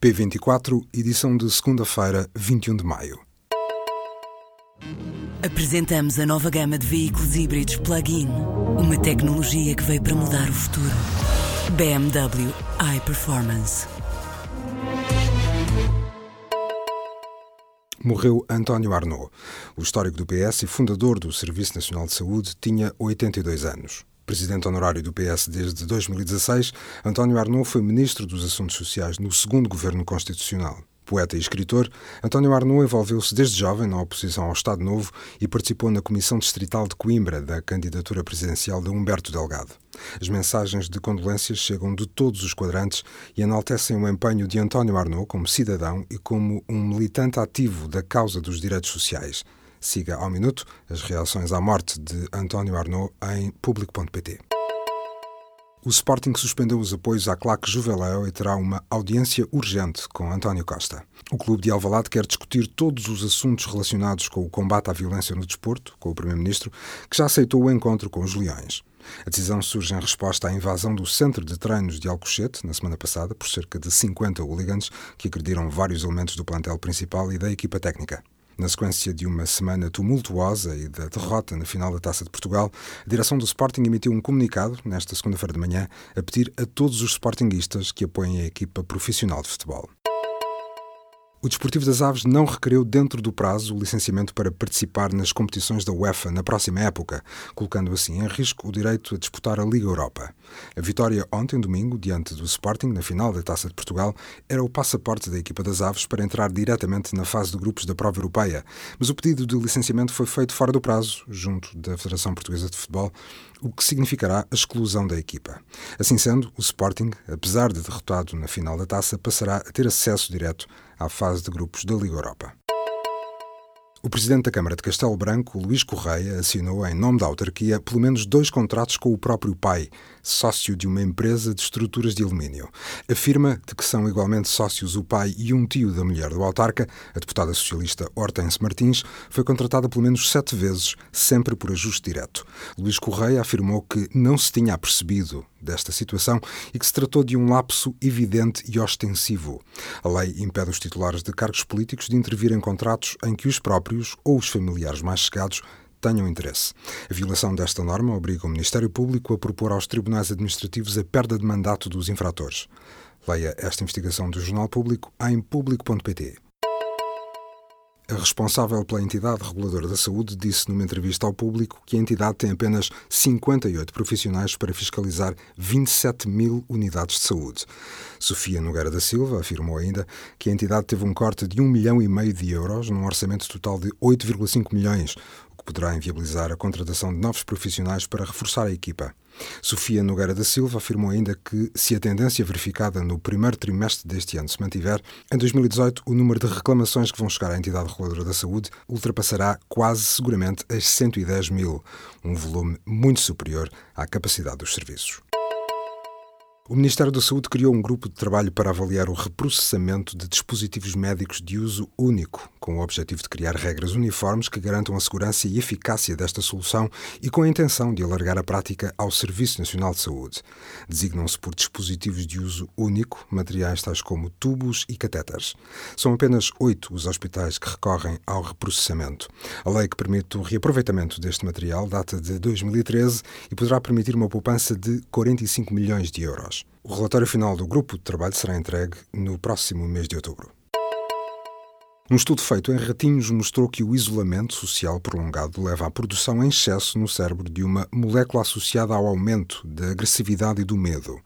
P24, edição de segunda-feira, 21 de maio. Apresentamos a nova gama de veículos híbridos plug-in. Uma tecnologia que veio para mudar o futuro. BMW iPerformance. Morreu António Arnaud. O histórico do PS e fundador do Serviço Nacional de Saúde tinha 82 anos. Presidente honorário do PS desde 2016, António Arnaud foi ministro dos Assuntos Sociais no segundo governo constitucional. Poeta e escritor, António Arnaud envolveu-se desde jovem na oposição ao Estado Novo e participou na Comissão Distrital de Coimbra da candidatura presidencial de Humberto Delgado. As mensagens de condolências chegam de todos os quadrantes e enaltecem o empenho de António Arnaud como cidadão e como um militante ativo da causa dos direitos sociais. Siga ao minuto as reações à morte de António Arnaud em público.pt. O Sporting suspendeu os apoios à claque Juveléu e terá uma audiência urgente com António Costa. O clube de Alvalade quer discutir todos os assuntos relacionados com o combate à violência no desporto, com o primeiro-ministro, que já aceitou o encontro com os Leões. A decisão surge em resposta à invasão do centro de treinos de Alcochete, na semana passada, por cerca de 50 hooligans que agrediram vários elementos do plantel principal e da equipa técnica. Na sequência de uma semana tumultuosa e da derrota na final da Taça de Portugal, a direção do Sporting emitiu um comunicado, nesta segunda-feira de manhã, a pedir a todos os sportinguistas que apoiem a equipa profissional de futebol. O Desportivo das Aves não requereu dentro do prazo o licenciamento para participar nas competições da UEFA na próxima época, colocando assim em risco o direito a disputar a Liga Europa. A vitória ontem, domingo, diante do Sporting, na final da Taça de Portugal, era o passaporte da equipa das Aves para entrar diretamente na fase de grupos da prova europeia, mas o pedido de licenciamento foi feito fora do prazo, junto da Federação Portuguesa de Futebol, o que significará a exclusão da equipa. Assim sendo, o Sporting, apesar de derrotado na final da Taça, passará a ter acesso direto à fase de grupos da Liga Europa. O presidente da Câmara de Castelo Branco, Luís Correia, assinou, em nome da autarquia, pelo menos dois contratos com o próprio pai, sócio de uma empresa de estruturas de alumínio. Afirma de que são igualmente sócios o pai e um tio da mulher do autarca, a deputada socialista Hortense Martins, foi contratada pelo menos sete vezes, sempre por ajuste direto. Luís Correia afirmou que não se tinha apercebido desta situação e que se tratou de um lapso evidente e ostensivo. A lei impede os titulares de cargos políticos de intervir em contratos em que os próprios ou os familiares mais chegados tenham interesse. A violação desta norma obriga o Ministério Público a propor aos tribunais administrativos a perda de mandato dos infratores. Leia esta investigação do Jornal Público em público.pt. A responsável pela entidade reguladora da saúde disse numa entrevista ao público que a entidade tem apenas 58 profissionais para fiscalizar 27 mil unidades de saúde. Sofia Nogueira da Silva afirmou ainda que a entidade teve um corte de 1 milhão e meio de euros num orçamento total de 8,5 milhões, que poderá inviabilizar a contratação de novos profissionais para reforçar a equipa. Sofia Nogueira da Silva afirmou ainda que, se a tendência verificada no primeiro trimestre deste ano se mantiver, em 2018 o número de reclamações que vão chegar à entidade reguladora da saúde ultrapassará quase seguramente as 110 mil, um volume muito superior à capacidade dos serviços. O Ministério da Saúde criou um grupo de trabalho para avaliar o reprocessamento de dispositivos médicos de uso único, com o objetivo de criar regras uniformes que garantam a segurança e eficácia desta solução e com a intenção de alargar a prática ao Serviço Nacional de Saúde. Designam-se por dispositivos de uso único materiais tais como tubos e catéteres. São apenas oito os hospitais que recorrem ao reprocessamento. A lei que permite o reaproveitamento deste material data de 2013 e poderá permitir uma poupança de 45 milhões de euros. O relatório final do grupo de trabalho será entregue no próximo mês de outubro. Um estudo feito em ratinhos mostrou que o isolamento social prolongado leva à produção em excesso no cérebro de uma molécula associada ao aumento da agressividade e do medo.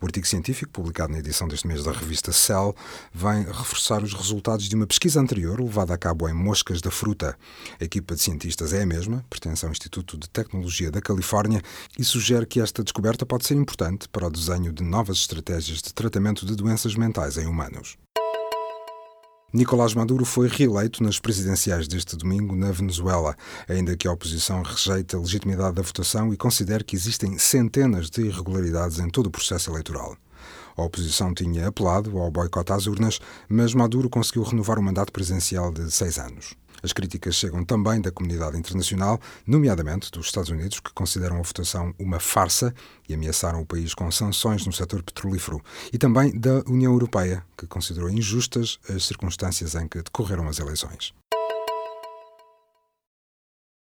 O artigo científico, publicado na edição deste mês da revista Cell, vem reforçar os resultados de uma pesquisa anterior levada a cabo em moscas da fruta. A equipa de cientistas é a mesma, pertence ao Instituto de Tecnologia da Califórnia e sugere que esta descoberta pode ser importante para o desenho de novas estratégias de tratamento de doenças mentais em humanos. Nicolás Maduro foi reeleito nas presidenciais deste domingo na Venezuela, ainda que a oposição rejeite a legitimidade da votação e considere que existem centenas de irregularidades em todo o processo eleitoral. A oposição tinha apelado ao boicote às urnas, mas Maduro conseguiu renovar o mandato presidencial de seis anos. As críticas chegam também da comunidade internacional, nomeadamente dos Estados Unidos, que consideram a votação uma farsa e ameaçaram o país com sanções no setor petrolífero, e também da União Europeia, que considerou injustas as circunstâncias em que decorreram as eleições.